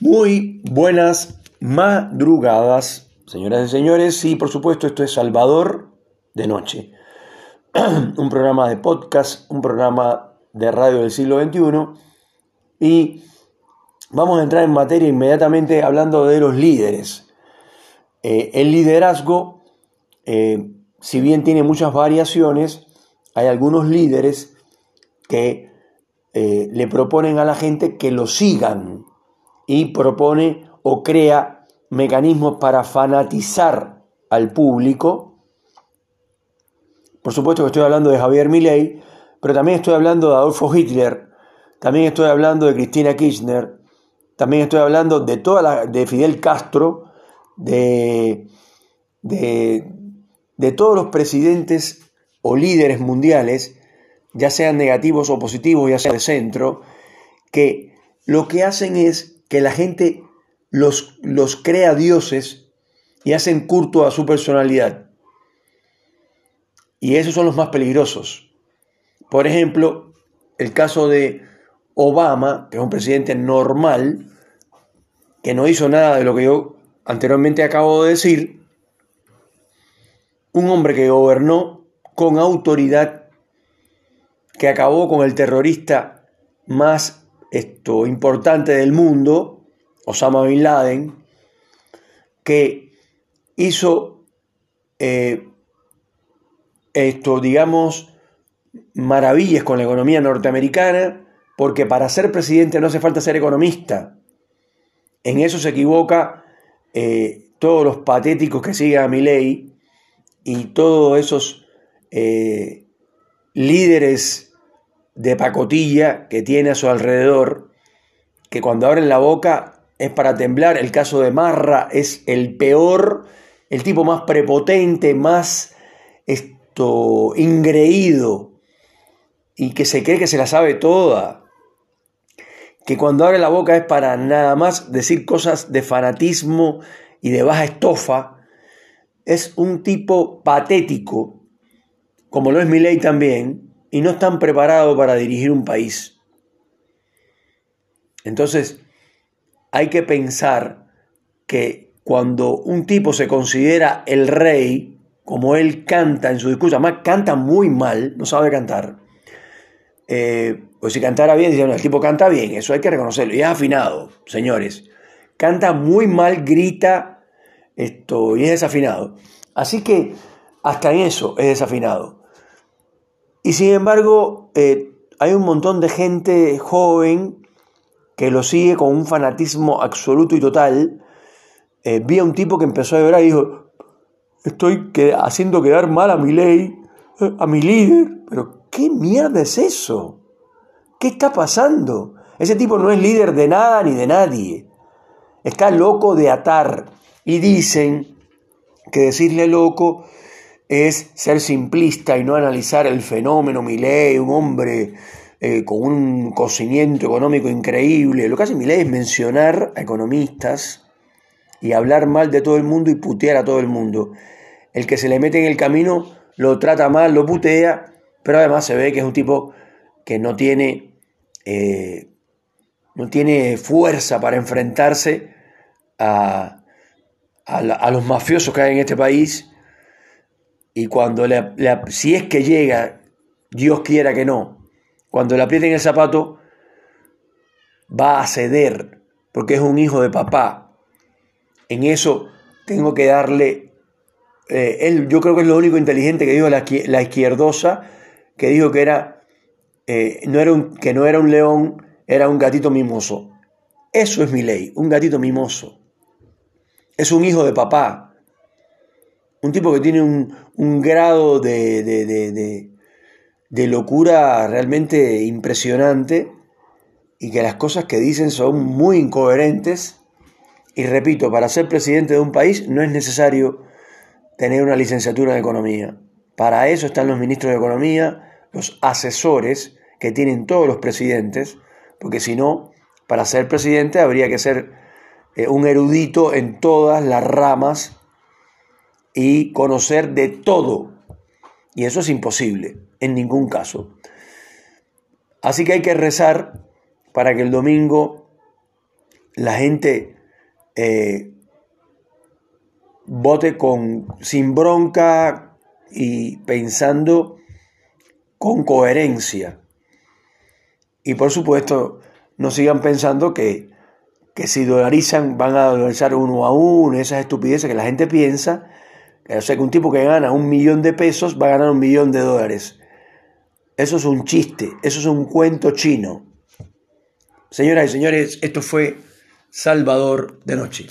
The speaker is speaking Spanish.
Muy buenas madrugadas, señoras y señores. Y por supuesto, esto es Salvador de Noche. un programa de podcast, un programa de radio del siglo XXI. Y vamos a entrar en materia inmediatamente hablando de los líderes. Eh, el liderazgo, eh, si bien tiene muchas variaciones, hay algunos líderes que eh, le proponen a la gente que lo sigan y propone o crea mecanismos para fanatizar al público. Por supuesto que estoy hablando de Javier Milei, pero también estoy hablando de Adolfo Hitler, también estoy hablando de Cristina Kirchner, también estoy hablando de toda la, de Fidel Castro, de, de, de todos los presidentes o líderes mundiales, ya sean negativos o positivos, ya sea de centro, que lo que hacen es que la gente los, los crea dioses y hacen culto a su personalidad. Y esos son los más peligrosos. Por ejemplo, el caso de Obama, que es un presidente normal, que no hizo nada de lo que yo anteriormente acabo de decir, un hombre que gobernó con autoridad, que acabó con el terrorista más esto, importante del mundo, Osama Bin Laden, que hizo eh, esto, digamos, maravillas con la economía norteamericana, porque para ser presidente no hace falta ser economista. En eso se equivoca eh, todos los patéticos que siguen a mi ley y todos esos eh, líderes de pacotilla que tiene a su alrededor, que cuando abren la boca es para temblar. El caso de Marra es el peor, el tipo más prepotente, más esto, ingreído y que se cree que se la sabe toda. Que cuando abre la boca es para nada más decir cosas de fanatismo y de baja estofa. Es un tipo patético, como lo es Milei también, y no están preparados para dirigir un país. Entonces, hay que pensar que cuando un tipo se considera el rey, como él canta en su discurso, además canta muy mal, no sabe cantar, eh, pues si cantara bien, dicen, el tipo canta bien, eso hay que reconocerlo, y es afinado, señores. Canta muy mal, grita, esto, y es desafinado. Así que hasta en eso es desafinado. Y sin embargo, eh, hay un montón de gente joven que lo sigue con un fanatismo absoluto y total. Eh, vi a un tipo que empezó a llorar y dijo, estoy haciendo quedar mal a mi ley, eh, a mi líder. Pero ¿qué mierda es eso? ¿Qué está pasando? Ese tipo no es líder de nada ni de nadie. Está loco de atar. Y dicen que decirle loco es ser simplista y no analizar el fenómeno Milei, un hombre eh, con un cocimiento económico increíble. Lo que hace Milei es mencionar a economistas y hablar mal de todo el mundo y putear a todo el mundo. El que se le mete en el camino lo trata mal, lo putea, pero además se ve que es un tipo que no tiene, eh, no tiene fuerza para enfrentarse a, a los mafiosos que hay en este país y cuando si es que llega, Dios quiera que no, cuando le aprieten el zapato, va a ceder, porque es un hijo de papá. En eso tengo que darle, eh, él, yo creo que es lo único inteligente que dijo la, la izquierdosa, que dijo que era, eh, no era que no era un león, era un gatito mimoso. Eso es mi ley, un gatito mimoso. Es un hijo de papá, un tipo que tiene un, grado de, de, locura realmente impresionante y que las cosas que dicen son muy incoherentes. Y repito, para ser presidente de un país no es necesario tener una licenciatura en economía. Para eso están los ministros de economía, los asesores que tienen todos los presidentes, porque si no, para ser presidente habría que ser eh, un erudito en todas las ramas y conocer de todo. Y eso es imposible, en ningún caso. Así que hay que rezar para que el domingo la gente eh, vote con, sin bronca y pensando con coherencia. Y por supuesto, no sigan pensando que, que si dolarizan van a dolarizar uno a uno, esas estupideces que la gente piensa. O sea, que un tipo que gana un millón de pesos va a ganar un millón de dólares. Eso es un chiste, eso es un cuento chino. Señoras y señores, esto fue Salvador de Noche.